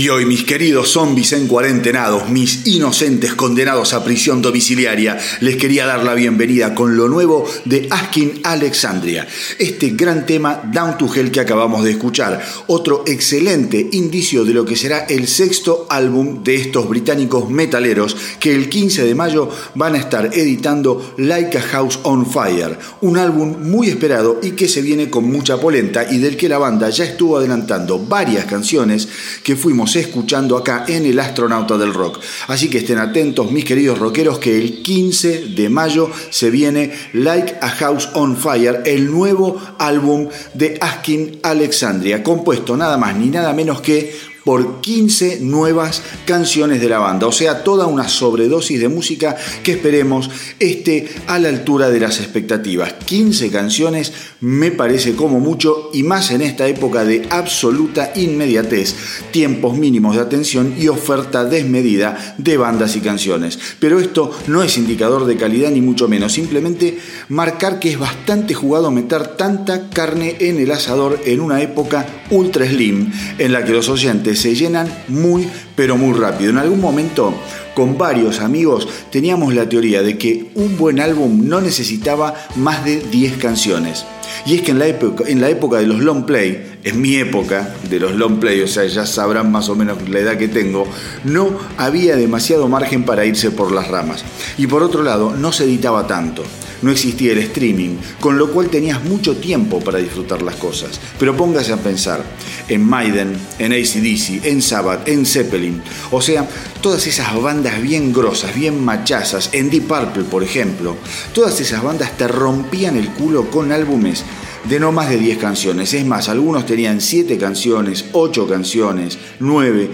Y hoy, mis queridos zombies en cuarentenados, mis inocentes condenados a prisión domiciliaria, les quería dar la bienvenida con lo nuevo de Askin Alexandria, este gran tema Down to Hell que acabamos de escuchar, otro excelente indicio de lo que será el sexto álbum de estos británicos metaleros que el 15 de mayo van a estar editando Like a House on Fire, un álbum muy esperado y que se viene con mucha polenta y del que la banda ya estuvo adelantando varias canciones que fuimos escuchando acá en El Astronauta del Rock. Así que estén atentos, mis queridos rockeros, que el 15 de mayo se viene Like a House on Fire, el nuevo álbum de Askin Alexandria, compuesto nada más ni nada menos que por 15 nuevas canciones de la banda, o sea, toda una sobredosis de música que esperemos esté a la altura de las expectativas. 15 canciones me parece como mucho y más en esta época de absoluta inmediatez, tiempos mínimos de atención y oferta desmedida de bandas y canciones. Pero esto no es indicador de calidad ni mucho menos, simplemente marcar que es bastante jugado meter tanta carne en el asador en una época ultra slim en la que los oyentes se llenan muy, pero muy rápido. En algún momento, con varios amigos, teníamos la teoría de que un buen álbum no necesitaba más de 10 canciones. Y es que en la, época, en la época de los long play, en mi época de los long play, o sea, ya sabrán más o menos la edad que tengo, no había demasiado margen para irse por las ramas. Y por otro lado, no se editaba tanto no existía el streaming, con lo cual tenías mucho tiempo para disfrutar las cosas. Pero póngase a pensar en Maiden, en ACDC, en Sabbath, en Zeppelin, o sea, todas esas bandas bien grosas, bien machazas, en Deep Purple, por ejemplo, todas esas bandas te rompían el culo con álbumes de no más de 10 canciones. Es más, algunos tenían 7 canciones, 8 canciones, 9,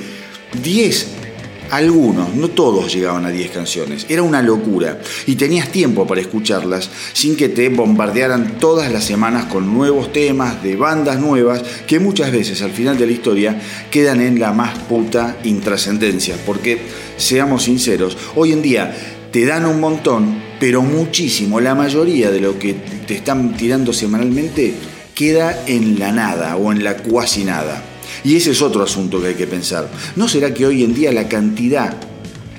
10 algunos, no todos llegaban a 10 canciones. Era una locura. Y tenías tiempo para escucharlas sin que te bombardearan todas las semanas con nuevos temas de bandas nuevas que muchas veces al final de la historia quedan en la más puta intrascendencia. Porque, seamos sinceros, hoy en día te dan un montón, pero muchísimo. La mayoría de lo que te están tirando semanalmente queda en la nada o en la cuasi nada. Y ese es otro asunto que hay que pensar. ¿No será que hoy en día la cantidad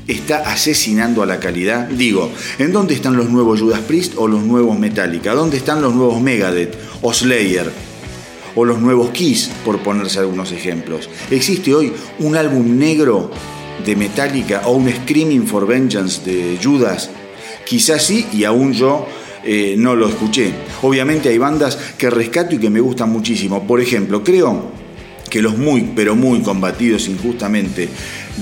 está asesinando a la calidad? Digo, ¿en dónde están los nuevos Judas Priest o los nuevos Metallica? ¿Dónde están los nuevos Megadeth o Slayer? O los nuevos Kiss, por ponerse algunos ejemplos. ¿Existe hoy un álbum negro de Metallica o un Screaming for Vengeance de Judas? Quizás sí, y aún yo eh, no lo escuché. Obviamente hay bandas que rescato y que me gustan muchísimo. Por ejemplo, creo que los muy, pero muy combatidos injustamente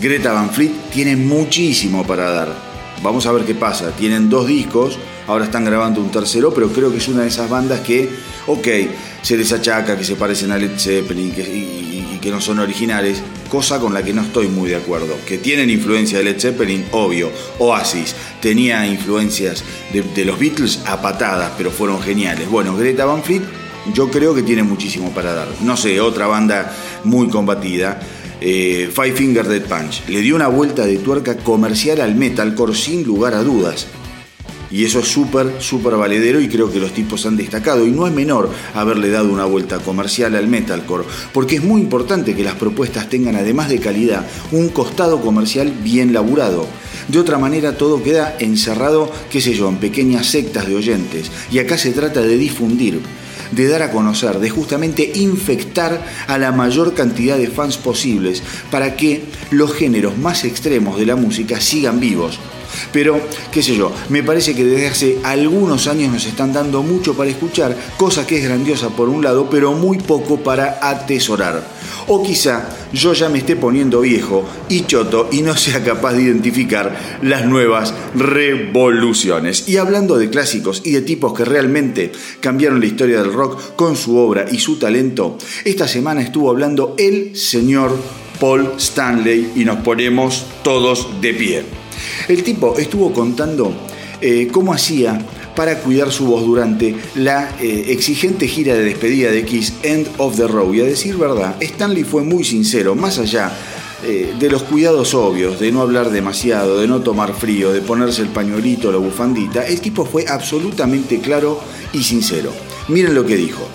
Greta Van Fleet tienen muchísimo para dar. Vamos a ver qué pasa. Tienen dos discos, ahora están grabando un tercero, pero creo que es una de esas bandas que, ok, se les achaca que se parecen a Led Zeppelin y, que no son originales, cosa con la que no estoy muy de acuerdo. Que tienen influencia de Led Zeppelin, obvio. Oasis tenía influencias de, de los Beatles a patadas, pero fueron geniales. Bueno, Greta Van Fleet yo creo que tiene muchísimo para dar. No sé, otra banda muy combatida, eh, Five Finger Dead Punch, le dio una vuelta de tuerca comercial al metalcore sin lugar a dudas. Y eso es súper, súper valedero y creo que los tipos han destacado. Y no es menor haberle dado una vuelta comercial al metalcore, porque es muy importante que las propuestas tengan, además de calidad, un costado comercial bien laburado. De otra manera todo queda encerrado, qué sé yo, en pequeñas sectas de oyentes. Y acá se trata de difundir de dar a conocer, de justamente infectar a la mayor cantidad de fans posibles para que los géneros más extremos de la música sigan vivos. Pero, qué sé yo, me parece que desde hace algunos años nos están dando mucho para escuchar, cosa que es grandiosa por un lado, pero muy poco para atesorar. O quizá yo ya me esté poniendo viejo y choto y no sea capaz de identificar las nuevas revoluciones. Y hablando de clásicos y de tipos que realmente cambiaron la historia del rock con su obra y su talento, esta semana estuvo hablando el señor Paul Stanley y nos ponemos todos de pie. El tipo estuvo contando eh, cómo hacía para cuidar su voz durante la eh, exigente gira de despedida de Kiss End of the Road. Y a decir verdad, Stanley fue muy sincero, más allá eh, de los cuidados obvios, de no hablar demasiado, de no tomar frío, de ponerse el pañuelito, la bufandita, el tipo fue absolutamente claro y sincero. Miren lo que dijo.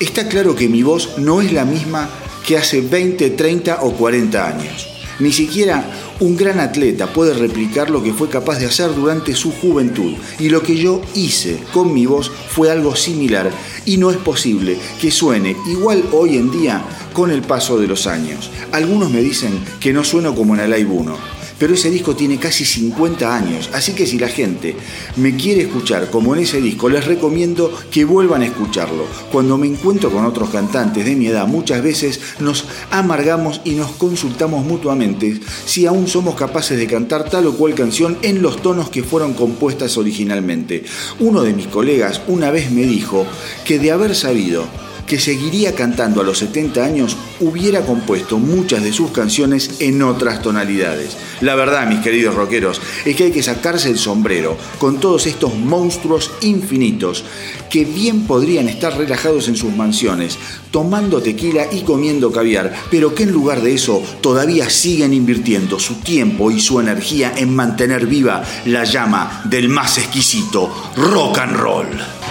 Está claro que mi voz no es la misma que hace 20, 30 o 40 años. Ni siquiera un gran atleta puede replicar lo que fue capaz de hacer durante su juventud. Y lo que yo hice con mi voz fue algo similar. Y no es posible que suene igual hoy en día con el paso de los años. Algunos me dicen que no sueno como en el Live 1 pero ese disco tiene casi 50 años, así que si la gente me quiere escuchar como en ese disco, les recomiendo que vuelvan a escucharlo. Cuando me encuentro con otros cantantes de mi edad, muchas veces nos amargamos y nos consultamos mutuamente si aún somos capaces de cantar tal o cual canción en los tonos que fueron compuestas originalmente. Uno de mis colegas una vez me dijo que de haber sabido que seguiría cantando a los 70 años, hubiera compuesto muchas de sus canciones en otras tonalidades. La verdad, mis queridos rockeros, es que hay que sacarse el sombrero con todos estos monstruos infinitos que bien podrían estar relajados en sus mansiones, tomando tequila y comiendo caviar, pero que en lugar de eso todavía siguen invirtiendo su tiempo y su energía en mantener viva la llama del más exquisito rock and roll.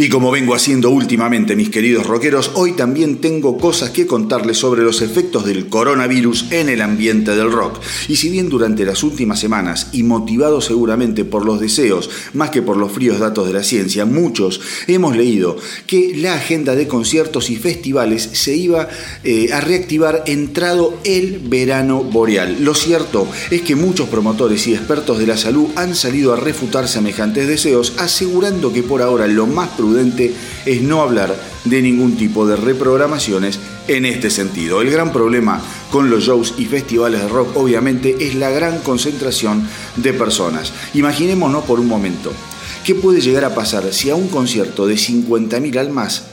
Y como vengo haciendo últimamente, mis queridos rockeros, hoy también tengo cosas que contarles sobre los efectos del coronavirus en el ambiente del rock. Y si bien durante las últimas semanas, y motivados seguramente por los deseos más que por los fríos datos de la ciencia, muchos hemos leído que la agenda de conciertos y festivales se iba eh, a reactivar entrado el verano boreal. Lo cierto es que muchos promotores y expertos de la salud han salido a refutar semejantes deseos, asegurando que por ahora lo más prudente es no hablar de ningún tipo de reprogramaciones en este sentido. El gran problema con los shows y festivales de rock obviamente es la gran concentración de personas. Imaginémonos por un momento, ¿qué puede llegar a pasar si a un concierto de 50.000 almas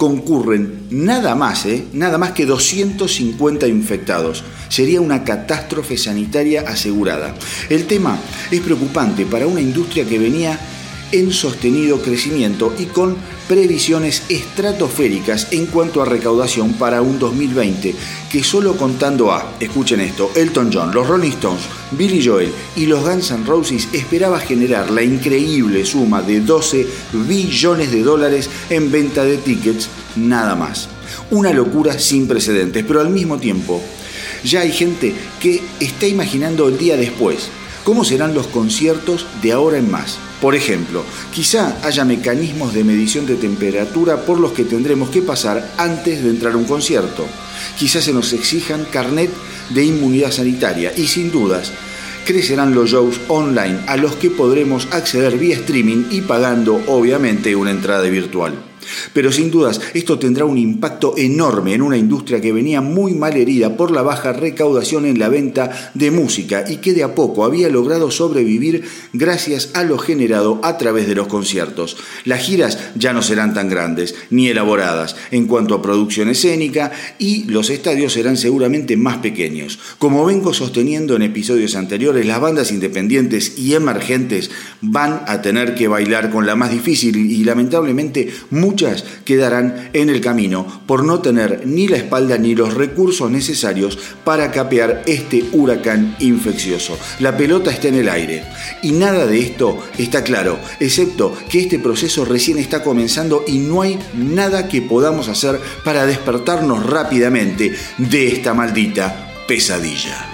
concurren nada más, ¿eh? nada más que 250 infectados. Sería una catástrofe sanitaria asegurada. El tema es preocupante para una industria que venía en sostenido crecimiento y con previsiones estratosféricas en cuanto a recaudación para un 2020 que solo contando a, escuchen esto, Elton John, los Rolling Stones, Billy Joel y los Guns N' Roses esperaba generar la increíble suma de 12 billones de dólares en venta de tickets, nada más. Una locura sin precedentes, pero al mismo tiempo ya hay gente que está imaginando el día después, cómo serán los conciertos de ahora en más por ejemplo, quizá haya mecanismos de medición de temperatura por los que tendremos que pasar antes de entrar a un concierto. Quizás se nos exijan carnet de inmunidad sanitaria y sin dudas crecerán los shows online a los que podremos acceder vía streaming y pagando obviamente una entrada virtual. Pero sin dudas, esto tendrá un impacto enorme en una industria que venía muy mal herida por la baja recaudación en la venta de música y que de a poco había logrado sobrevivir gracias a lo generado a través de los conciertos. Las giras ya no serán tan grandes ni elaboradas en cuanto a producción escénica y los estadios serán seguramente más pequeños. Como vengo sosteniendo en episodios anteriores, las bandas independientes y emergentes van a tener que bailar con la más difícil y lamentablemente muchas quedarán en el camino por no tener ni la espalda ni los recursos necesarios para capear este huracán infeccioso. La pelota está en el aire y nada de esto está claro, excepto que este proceso recién está comenzando y no hay nada que podamos hacer para despertarnos rápidamente de esta maldita pesadilla.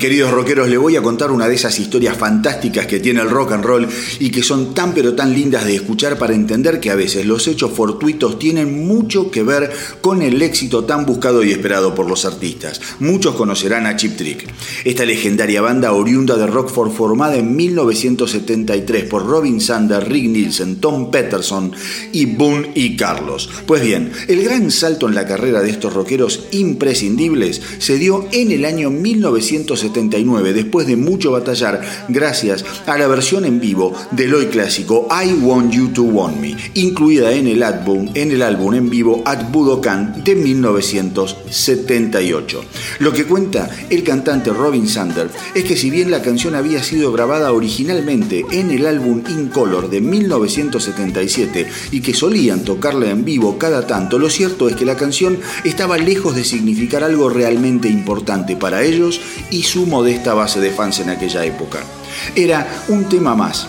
Queridos rockeros, les voy a contar una de esas historias fantásticas que tiene el rock and roll y que son tan pero tan lindas de escuchar para entender que a veces los hechos fortuitos tienen mucho que ver con el éxito tan buscado y esperado por los artistas. Muchos conocerán a Chip Trick, esta legendaria banda oriunda de Rockford formada en 1973 por Robin Sander, Rick Nielsen, Tom Peterson y Boone y Carlos. Pues bien, el gran salto en la carrera de estos rockeros imprescindibles se dio en el año 1973 1979, después de mucho batallar, gracias a la versión en vivo del hoy clásico I Want You to Want Me, incluida en el álbum en, el álbum en vivo At Budokan de 1978. Lo que cuenta el cantante Robin Sander es que si bien la canción había sido grabada originalmente en el álbum In Color de 1977 y que solían tocarla en vivo cada tanto, lo cierto es que la canción estaba lejos de significar algo realmente importante para ellos y su modesta base de fans en aquella época. Era un tema más.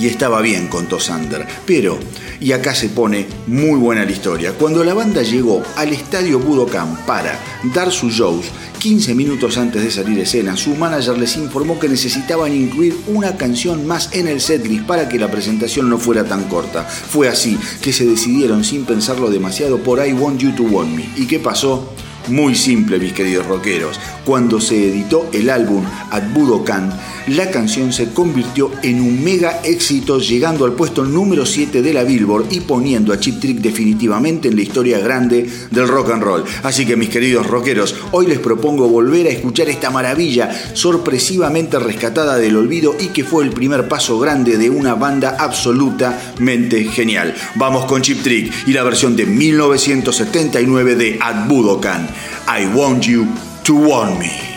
Y estaba bien, contó Sander. Pero, y acá se pone muy buena la historia, cuando la banda llegó al estadio Budokan para dar sus shows, 15 minutos antes de salir escena, su manager les informó que necesitaban incluir una canción más en el setlist para que la presentación no fuera tan corta. Fue así que se decidieron sin pensarlo demasiado por I Want You to Want Me. ¿Y qué pasó? Muy simple, mis queridos rockeros. Cuando se editó el álbum At Budokan, la canción se convirtió en un mega éxito, llegando al puesto número 7 de la Billboard y poniendo a Chip Trick definitivamente en la historia grande del rock and roll. Así que, mis queridos rockeros, hoy les propongo volver a escuchar esta maravilla sorpresivamente rescatada del olvido y que fue el primer paso grande de una banda absolutamente genial. Vamos con Chip Trick y la versión de 1979 de At Budokan. I want you to want me.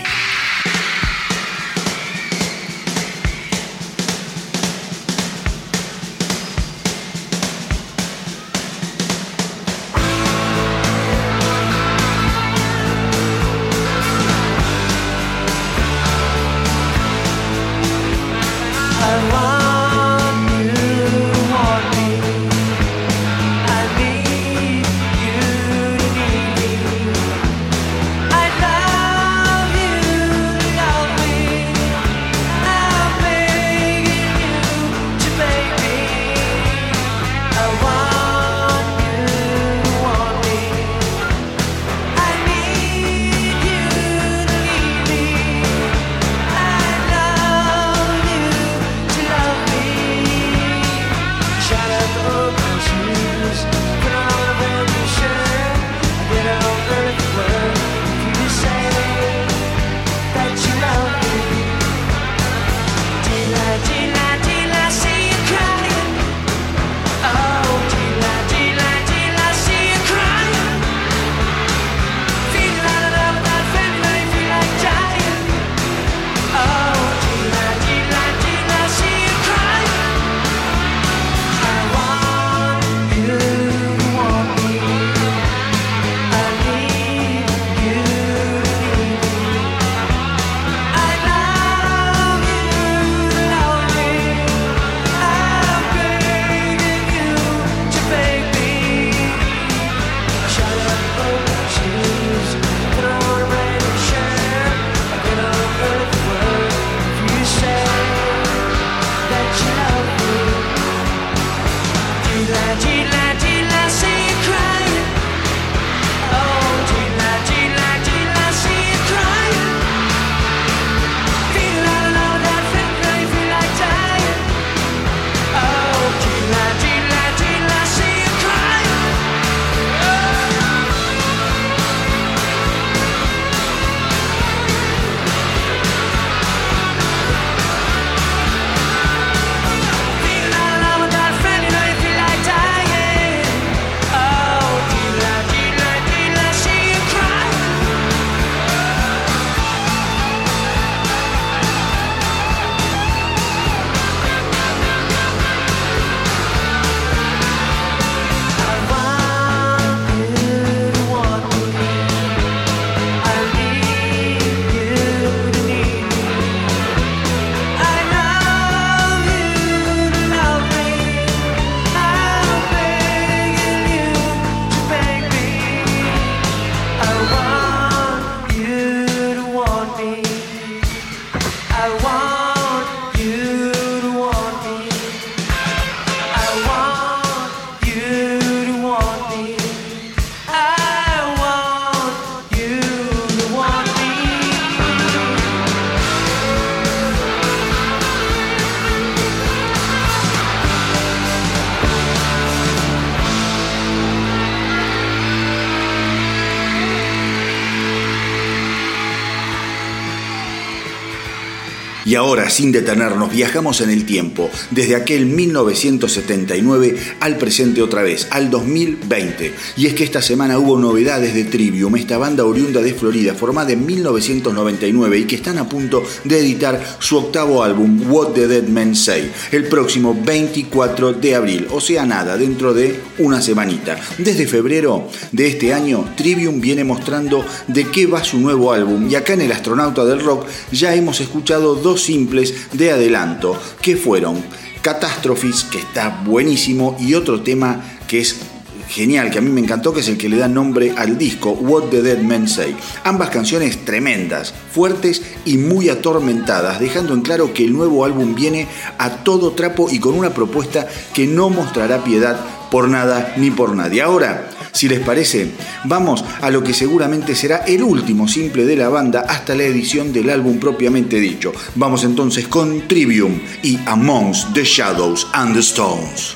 Ahora, sin detenernos, viajamos en el tiempo, desde aquel 1979 al presente otra vez, al 2020. Y es que esta semana hubo novedades de Trivium, esta banda oriunda de Florida, formada en 1999 y que están a punto de editar su octavo álbum, What the Dead Men Say, el próximo 24 de abril, o sea, nada, dentro de una semanita. Desde febrero de este año, Trivium viene mostrando de qué va su nuevo álbum y acá en El Astronauta del Rock ya hemos escuchado dos simples de adelanto, que fueron Catastrophes, que está buenísimo, y otro tema que es genial, que a mí me encantó, que es el que le da nombre al disco, What the Dead Men Say. Ambas canciones tremendas, fuertes y muy atormentadas, dejando en claro que el nuevo álbum viene a todo trapo y con una propuesta que no mostrará piedad por nada ni por nadie. Ahora, si les parece, vamos a lo que seguramente será el último simple de la banda hasta la edición del álbum propiamente dicho. Vamos entonces con Trivium y Amongst the Shadows and the Stones.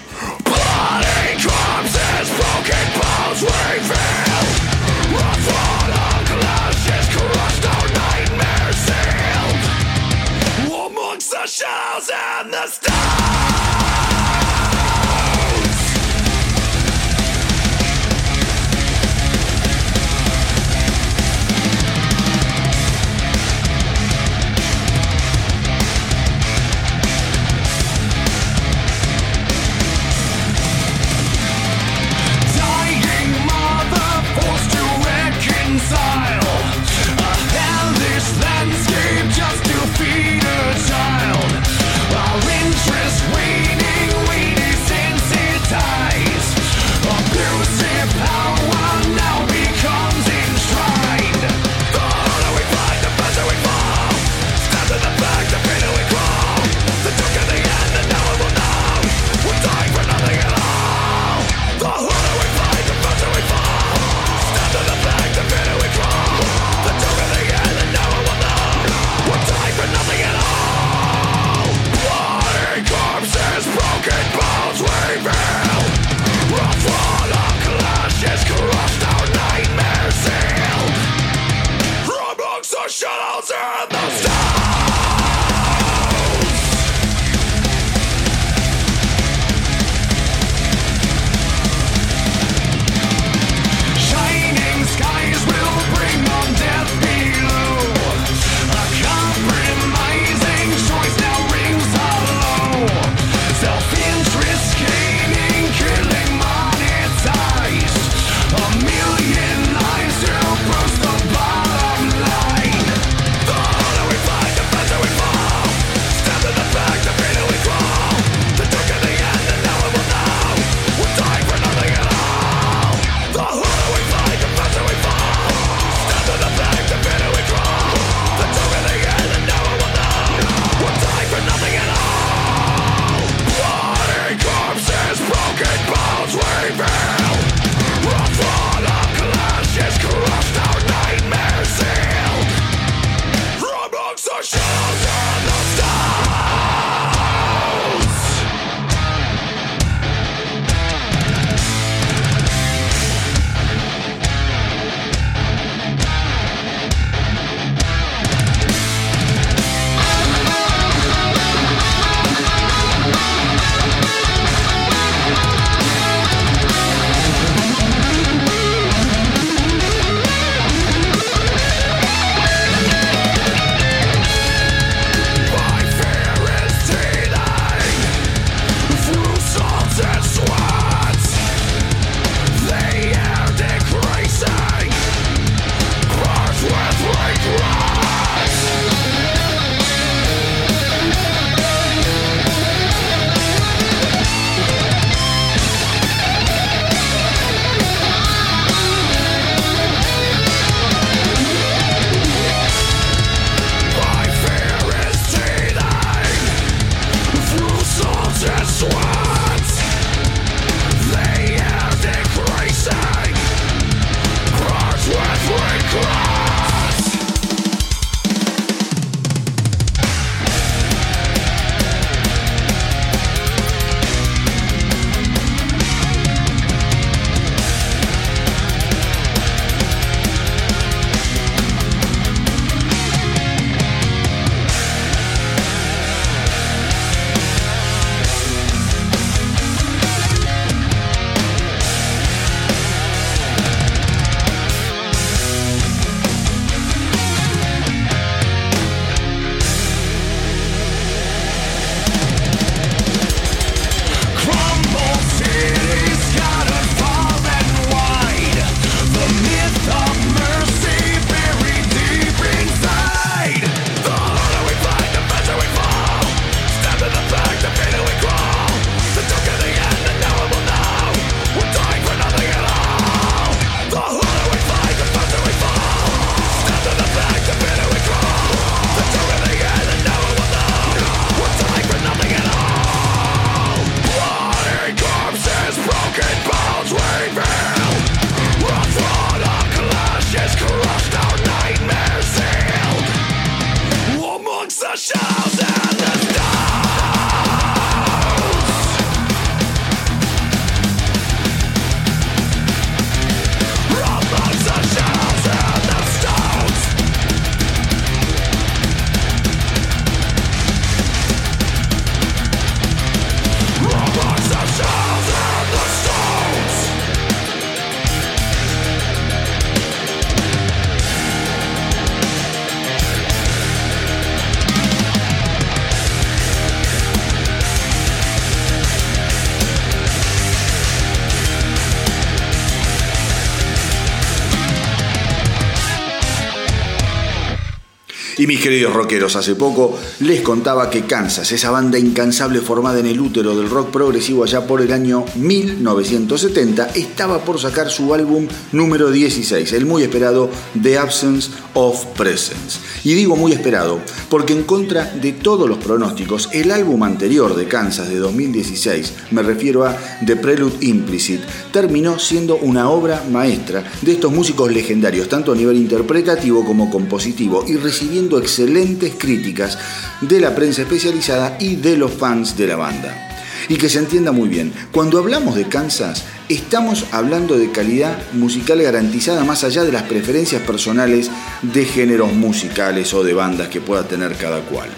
Mis queridos rockeros, hace poco les contaba que Kansas, esa banda incansable formada en el útero del rock progresivo allá por el año 1970, estaba por sacar su álbum número 16, el muy esperado The Absence of Presence. Y digo muy esperado porque en contra de todos los pronósticos, el álbum anterior de Kansas de 2016, me refiero a The Prelude Implicit, terminó siendo una obra maestra de estos músicos legendarios, tanto a nivel interpretativo como compositivo, y recibiendo excelentes críticas de la prensa especializada y de los fans de la banda. Y que se entienda muy bien, cuando hablamos de Kansas, estamos hablando de calidad musical garantizada más allá de las preferencias personales de géneros musicales o de bandas que pueda tener cada cual.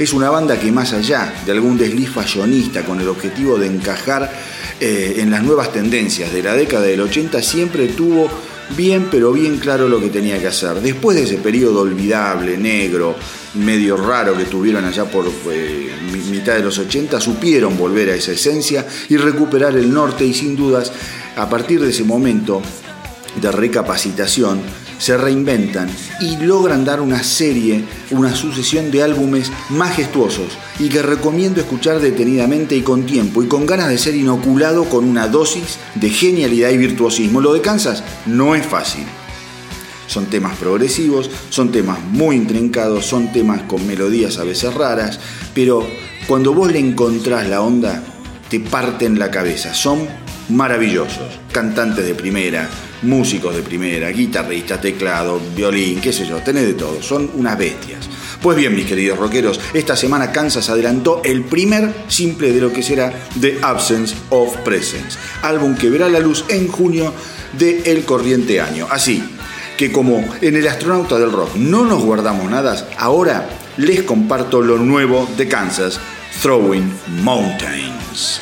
Es una banda que más allá de algún desliz fashionista con el objetivo de encajar eh, en las nuevas tendencias de la década del 80, siempre tuvo bien, pero bien claro lo que tenía que hacer. Después de ese periodo olvidable, negro, medio raro que tuvieron allá por eh, mitad de los 80, supieron volver a esa esencia y recuperar el norte y sin dudas, a partir de ese momento de recapacitación, se reinventan y logran dar una serie, una sucesión de álbumes majestuosos y que recomiendo escuchar detenidamente y con tiempo y con ganas de ser inoculado con una dosis de genialidad y virtuosismo. Lo de Kansas no es fácil. Son temas progresivos, son temas muy intrincados, son temas con melodías a veces raras, pero cuando vos le encontrás la onda, te parten la cabeza. Son maravillosos, cantantes de primera, músicos de primera, guitarristas, teclado, violín, qué sé yo, tenés de todo, son unas bestias. Pues bien, mis queridos rockeros, esta semana Kansas adelantó el primer simple de lo que será The Absence of Presence, álbum que verá la luz en junio del el corriente año. Así que como en el astronauta del rock no nos guardamos nada, ahora les comparto lo nuevo de Kansas, Throwing Mountains.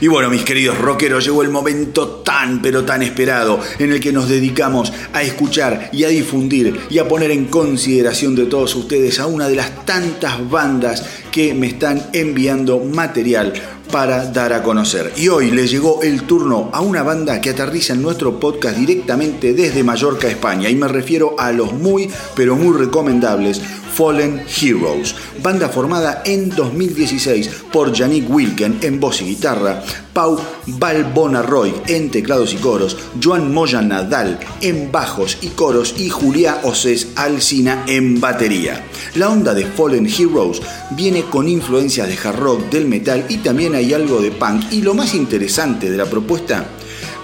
Y bueno, mis queridos rockeros, llegó el momento tan pero tan esperado en el que nos dedicamos a escuchar y a difundir y a poner en consideración de todos ustedes a una de las tantas bandas que me están enviando material para dar a conocer. Y hoy le llegó el turno a una banda que aterriza en nuestro podcast directamente desde Mallorca, España. Y me refiero a los muy, pero muy recomendables Fallen Heroes, banda formada en 2016 por Yannick Wilken en voz y guitarra, Pau Balbonarroy en teclados y coros, Joan Moya Nadal en bajos y coros y Julia Oses Alcina en batería. La onda de Fallen Heroes viene con influencias de hard rock, del metal y también hay algo de punk y lo más interesante de la propuesta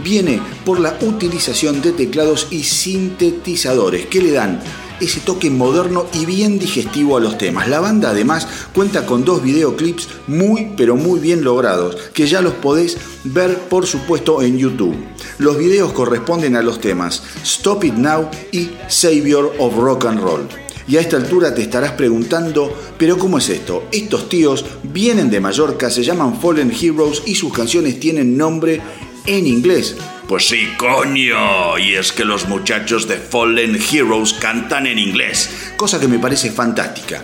viene por la utilización de teclados y sintetizadores que le dan ese toque moderno y bien digestivo a los temas. La banda además cuenta con dos videoclips muy pero muy bien logrados, que ya los podés ver por supuesto en YouTube. Los videos corresponden a los temas Stop It Now y Savior of Rock and Roll. Y a esta altura te estarás preguntando, pero ¿cómo es esto? Estos tíos vienen de Mallorca, se llaman Fallen Heroes y sus canciones tienen nombre en inglés. Pues sí, coño. Y es que los muchachos de Fallen Heroes cantan en inglés. cosa que me parece fantástica.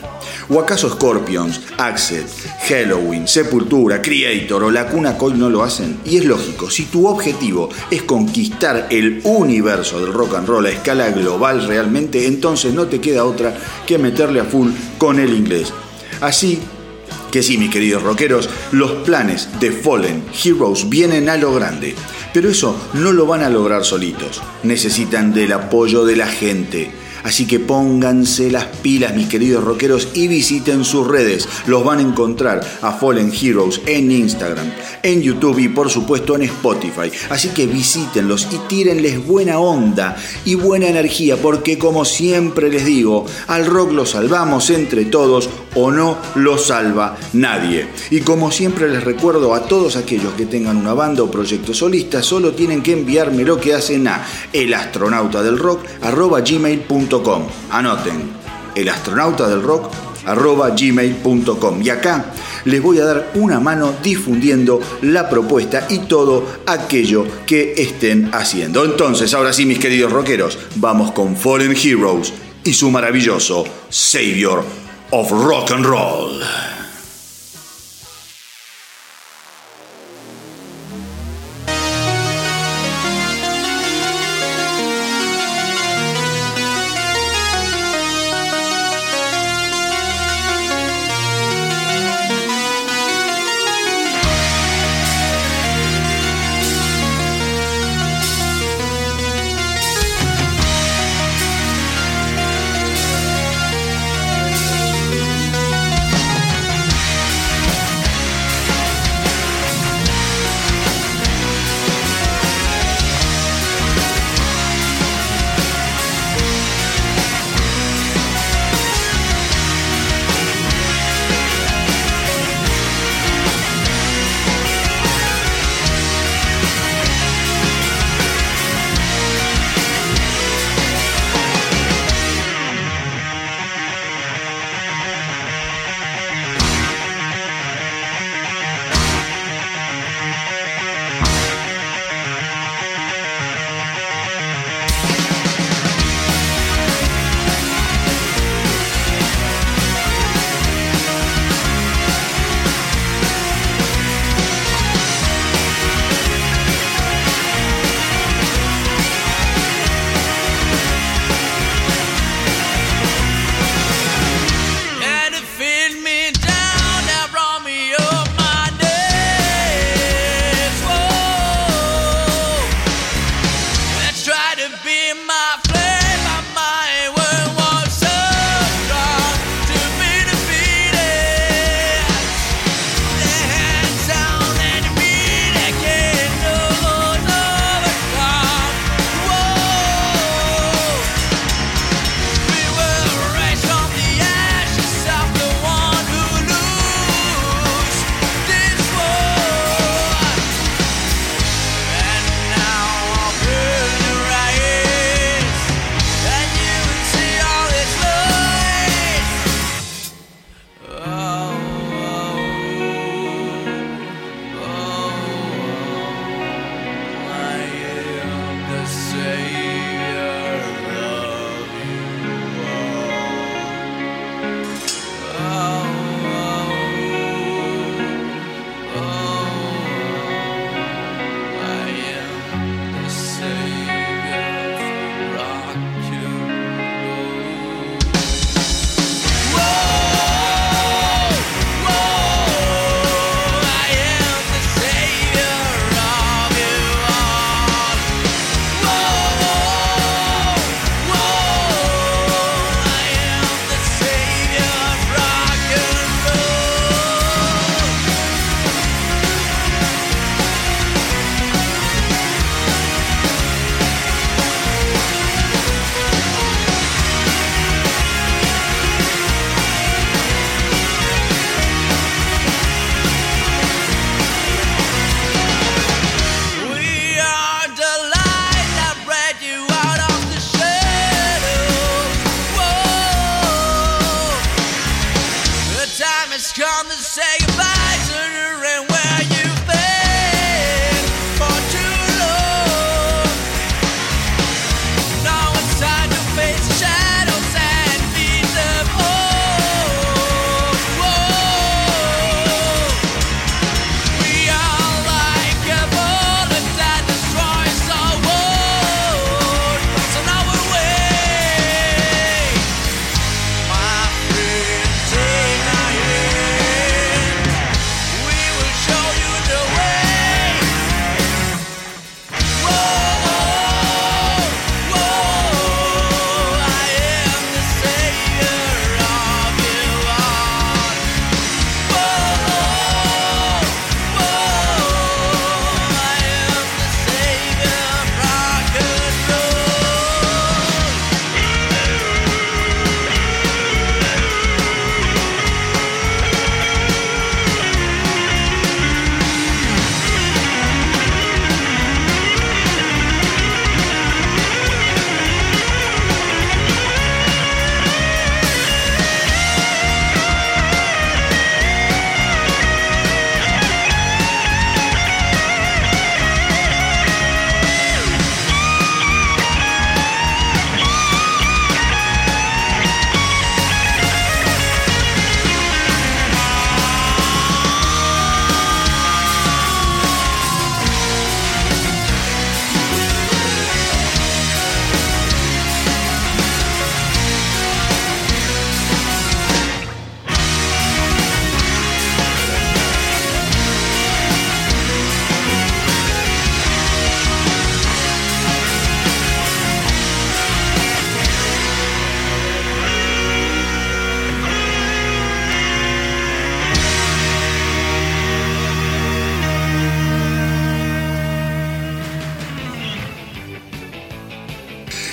¿O acaso Scorpions, Axel, Halloween, Sepultura, Creator o La Cuna Coil no lo hacen? Y es lógico, si tu objetivo es conquistar el universo del rock and roll a escala global realmente, entonces no te queda otra que meterle a full con el inglés. Así que sí, mis queridos rockeros, los planes de Fallen Heroes vienen a lo grande. Pero eso no lo van a lograr solitos. Necesitan del apoyo de la gente. Así que pónganse las pilas, mis queridos rockeros, y visiten sus redes. Los van a encontrar a Fallen Heroes en Instagram, en YouTube y por supuesto en Spotify. Así que visítenlos y tírenles buena onda y buena energía, porque como siempre les digo, al rock lo salvamos entre todos o no lo salva nadie. Y como siempre les recuerdo a todos aquellos que tengan una banda o proyecto solista, solo tienen que enviarme lo que hacen a elastronautadelrock.gmail.com Anoten, elastronautadelrock.gmail.com Y acá les voy a dar una mano difundiendo la propuesta y todo aquello que estén haciendo. Entonces, ahora sí, mis queridos rockeros, vamos con Fallen Heroes y su maravilloso Savior of Rock and Roll. Say goodbye to her and where you've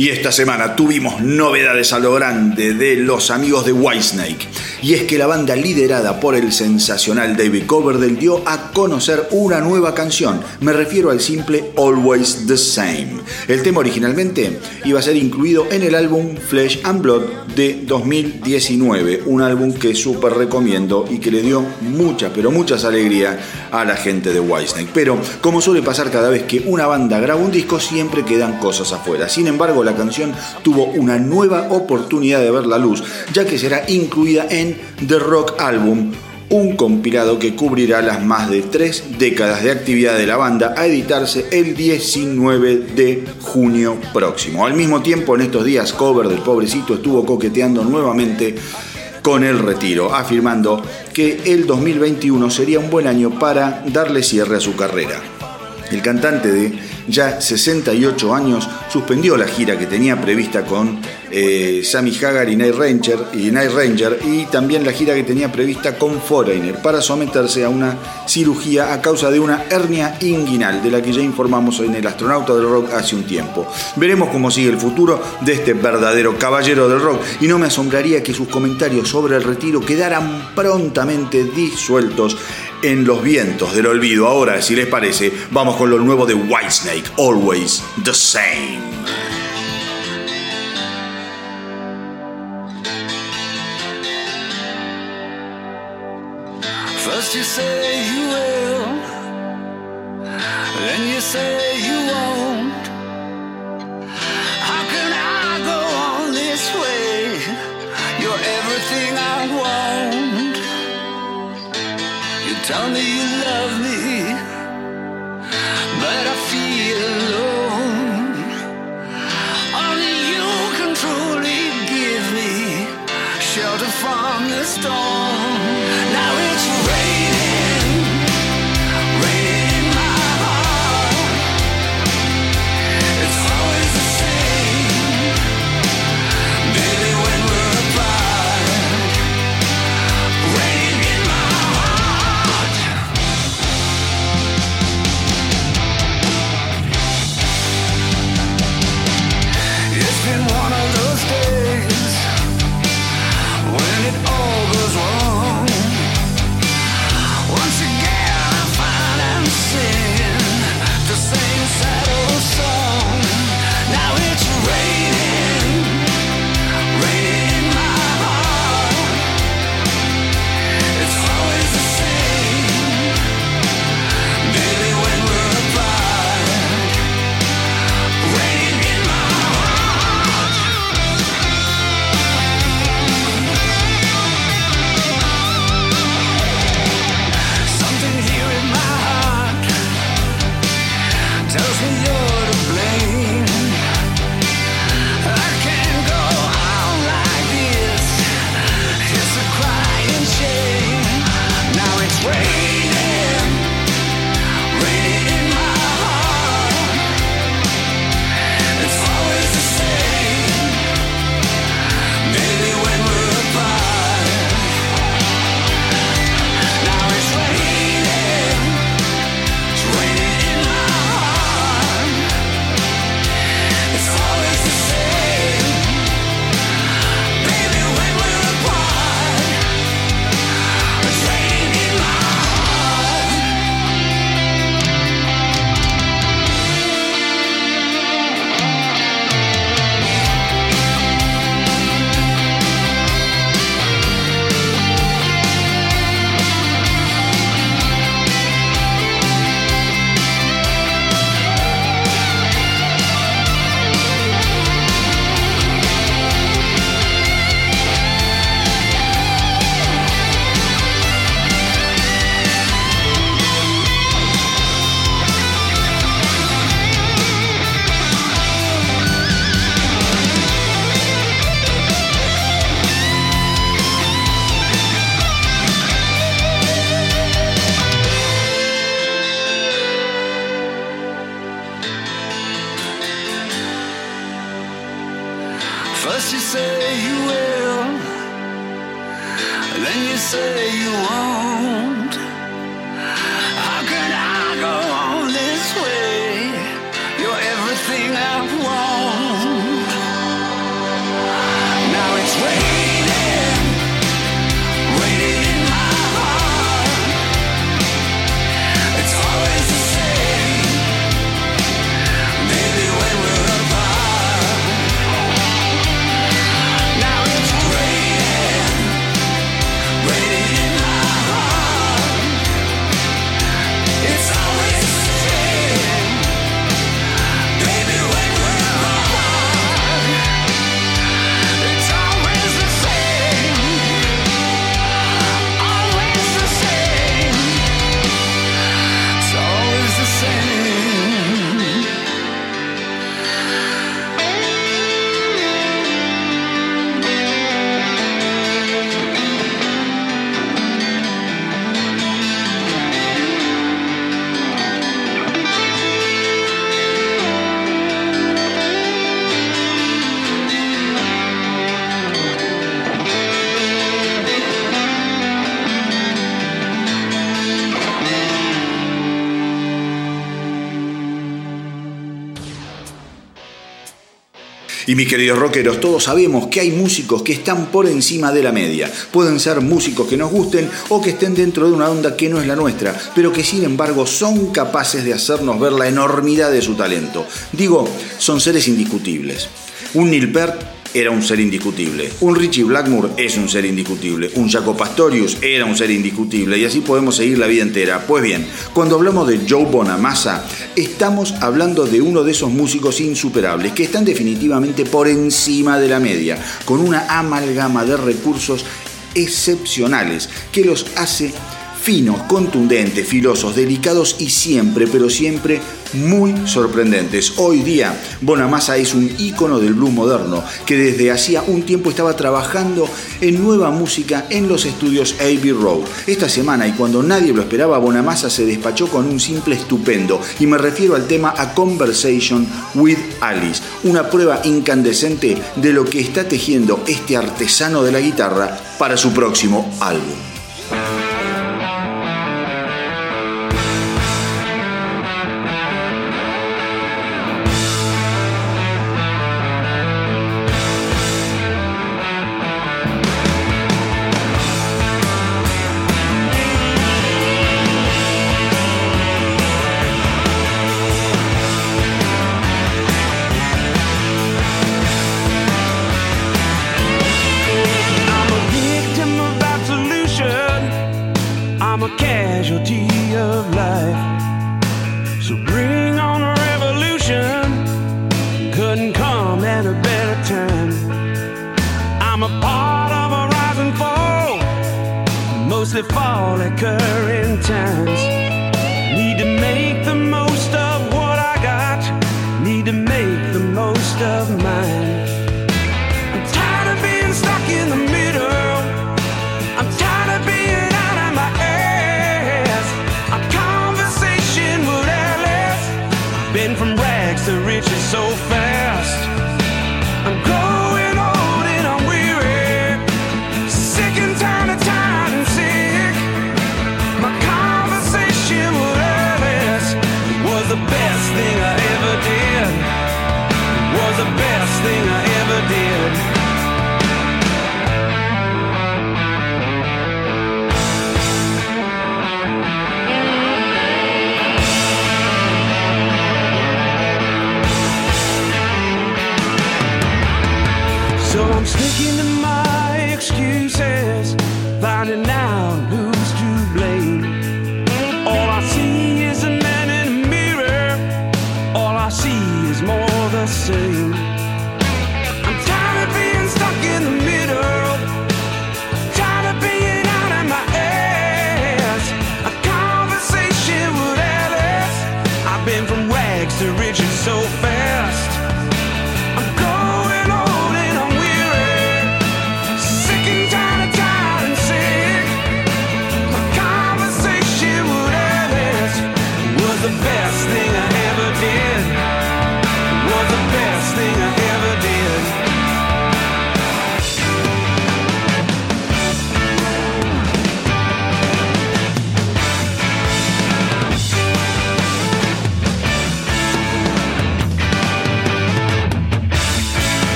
Y esta semana tuvimos novedades a lo grande de los amigos de Whitesnake. Y es que la banda liderada por el sensacional David Coverdale dio a conocer una nueva canción. Me refiero al simple Always the Same. El tema originalmente iba a ser incluido en el álbum Flesh and Blood de 2019. Un álbum que súper recomiendo y que le dio mucha, pero muchas alegrías a la gente de Whitesnake. Pero como suele pasar cada vez que una banda graba un disco, siempre quedan cosas afuera. Sin embargo, la canción tuvo una nueva oportunidad de ver la luz, ya que será incluida en The Rock Album, un compilado que cubrirá las más de tres décadas de actividad de la banda a editarse el 19 de junio próximo. Al mismo tiempo, en estos días, Cover del pobrecito estuvo coqueteando nuevamente con el retiro, afirmando que el 2021 sería un buen año para darle cierre a su carrera. El cantante de ya 68 años suspendió la gira que tenía prevista con eh, Sammy Hagar y Night Ranger, y Night Ranger y también la gira que tenía prevista con Foreigner para someterse a una cirugía a causa de una hernia inguinal de la que ya informamos en el astronauta del rock hace un tiempo. Veremos cómo sigue el futuro de este verdadero caballero del rock y no me asombraría que sus comentarios sobre el retiro quedaran prontamente disueltos en los vientos del olvido. Ahora, si les parece, vamos con lo nuevo de Whitesnake, Always the Same. First you say you will, then you say you won't. How can I go on this way? You're everything I want. Tell me you love me, but I feel alone. Only you can truly give me shelter from the storm. Y mis queridos rockeros, todos sabemos que hay músicos que están por encima de la media. Pueden ser músicos que nos gusten o que estén dentro de una onda que no es la nuestra, pero que sin embargo son capaces de hacernos ver la enormidad de su talento. Digo, son seres indiscutibles. Un Neil era un ser indiscutible. Un Richie Blackmore es un ser indiscutible. Un Jaco Pastorius era un ser indiscutible. Y así podemos seguir la vida entera. Pues bien, cuando hablamos de Joe Bonamassa, estamos hablando de uno de esos músicos insuperables que están definitivamente por encima de la media, con una amalgama de recursos excepcionales que los hace finos, contundentes, filosos, delicados y siempre, pero siempre muy sorprendentes. Hoy día, Bonamassa es un ícono del blues moderno que desde hacía un tiempo estaba trabajando en nueva música en los estudios Abbey Road. Esta semana, y cuando nadie lo esperaba, Bonamassa se despachó con un simple estupendo, y me refiero al tema A Conversation with Alice, una prueba incandescente de lo que está tejiendo este artesano de la guitarra para su próximo álbum.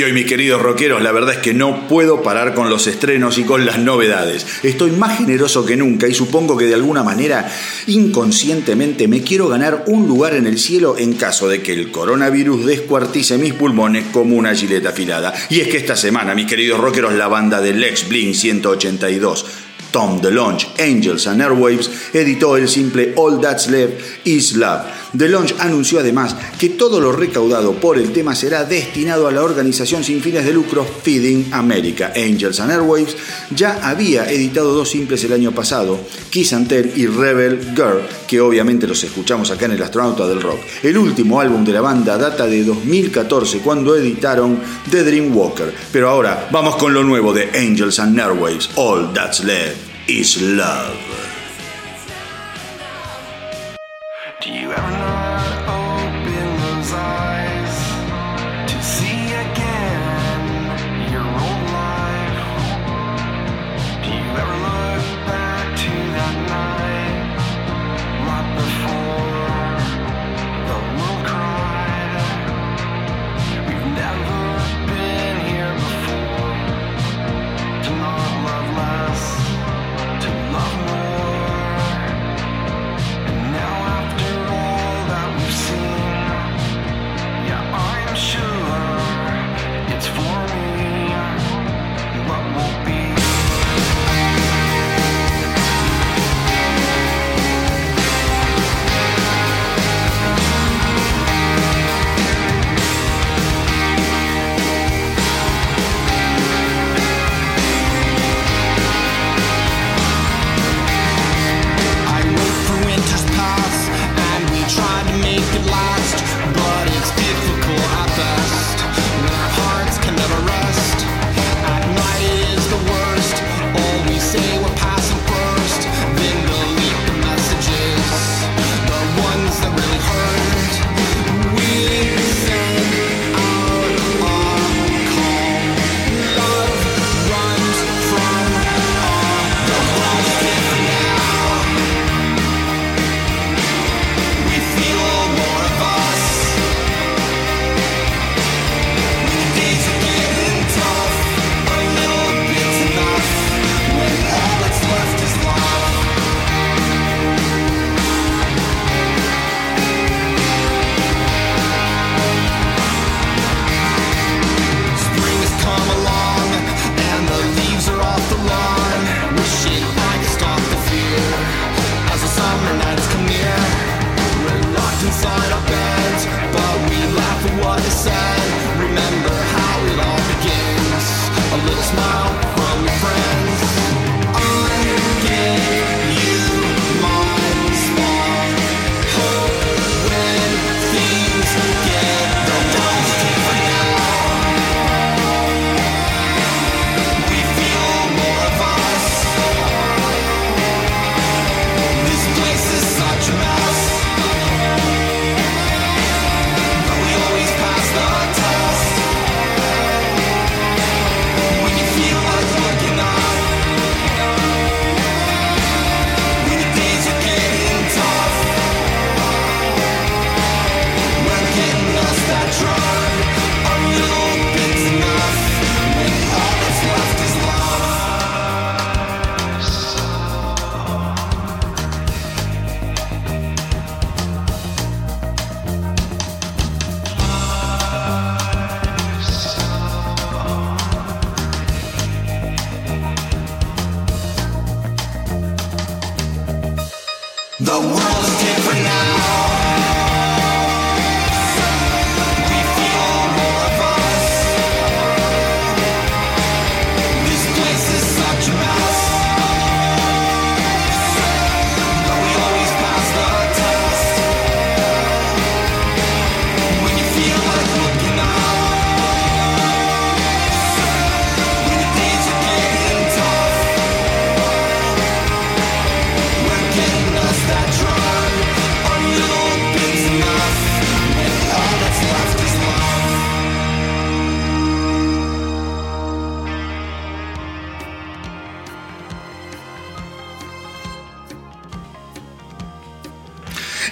Y hoy, mis queridos rockeros, la verdad es que no puedo parar con los estrenos y con las novedades. Estoy más generoso que nunca y supongo que de alguna manera, inconscientemente, me quiero ganar un lugar en el cielo en caso de que el coronavirus descuartice mis pulmones como una gileta afilada. Y es que esta semana, mis queridos rockeros, la banda de Lex Blink 182 Tom DeLonge, Angels and Airwaves, editó el simple All That's Left Is Love. DeLonge anunció además que todo lo recaudado por el tema será destinado a la organización sin fines de lucro Feeding America. Angels and Airwaves ya había editado dos simples el año pasado, Kiss and Tell y Rebel Girl, que obviamente los escuchamos acá en el Astronauta del Rock. El último álbum de la banda data de 2014 cuando editaron The Dream Walker. Pero ahora vamos con lo nuevo de Angels and Airwaves, All That's Left is Love.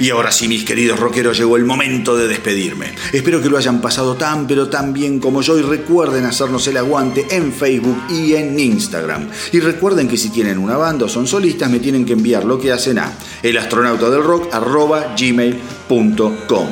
Y ahora sí, mis queridos rockeros, llegó el momento de despedirme. Espero que lo hayan pasado tan pero tan bien como yo y recuerden hacernos el aguante en Facebook y en Instagram. Y recuerden que si tienen una banda o son solistas me tienen que enviar lo que hacen a elastronautadelrock.gmail.com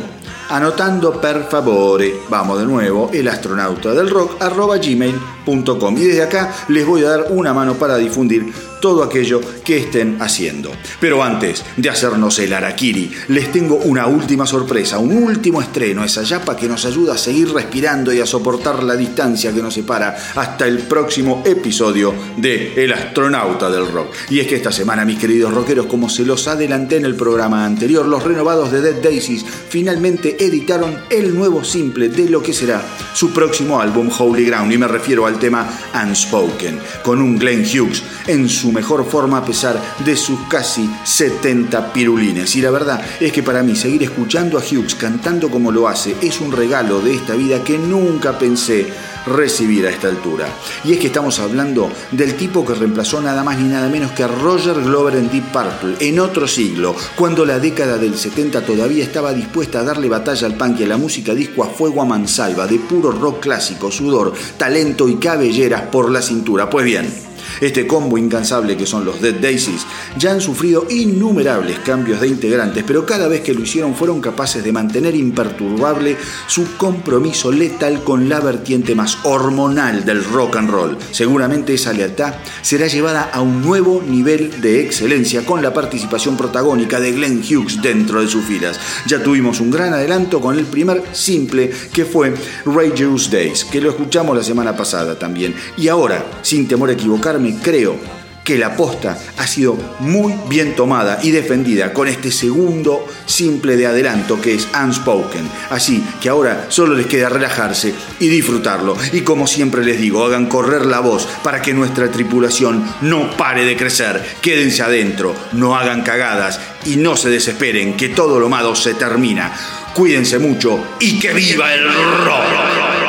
Anotando per favore, vamos de nuevo, elastronautadelrock.gmail.com Y desde acá les voy a dar una mano para difundir todo aquello que estén haciendo. Pero antes de hacernos el Arakiri, les tengo una última sorpresa, un último estreno, esa yapa que nos ayuda a seguir respirando y a soportar la distancia que nos separa hasta el próximo episodio de El astronauta del rock. Y es que esta semana, mis queridos rockeros, como se los adelanté en el programa anterior, los renovados de Dead Daisies finalmente editaron el nuevo simple de lo que será su próximo álbum Holy Ground, y me refiero al tema Unspoken, con un Glenn Hughes en su mejor forma a pesar de sus casi 70 pirulines. Y la verdad es que para mí seguir escuchando a Hughes cantando como lo hace es un regalo de esta vida que nunca pensé recibir a esta altura. Y es que estamos hablando del tipo que reemplazó nada más ni nada menos que a Roger Glover en Deep Purple en otro siglo, cuando la década del 70 todavía estaba dispuesta a darle batalla al punk y a la música disco a fuego a mansalva, de puro rock clásico, sudor, talento y cabelleras por la cintura. Pues bien, este combo incansable que son los Dead Daisies ya han sufrido innumerables cambios de integrantes, pero cada vez que lo hicieron fueron capaces de mantener imperturbable su compromiso letal con la vertiente más hormonal del rock and roll. Seguramente esa lealtad será llevada a un nuevo nivel de excelencia con la participación protagónica de Glenn Hughes dentro de sus filas. Ya tuvimos un gran adelanto con el primer simple que fue Rangers Days, que lo escuchamos la semana pasada también. Y ahora, sin temor a equivocarme, creo que la posta ha sido muy bien tomada y defendida con este segundo simple de adelanto que es Unspoken. Así que ahora solo les queda relajarse y disfrutarlo. Y como siempre les digo, hagan correr la voz para que nuestra tripulación no pare de crecer. Quédense adentro, no hagan cagadas y no se desesperen que todo lo malo se termina. Cuídense mucho y que viva el rock.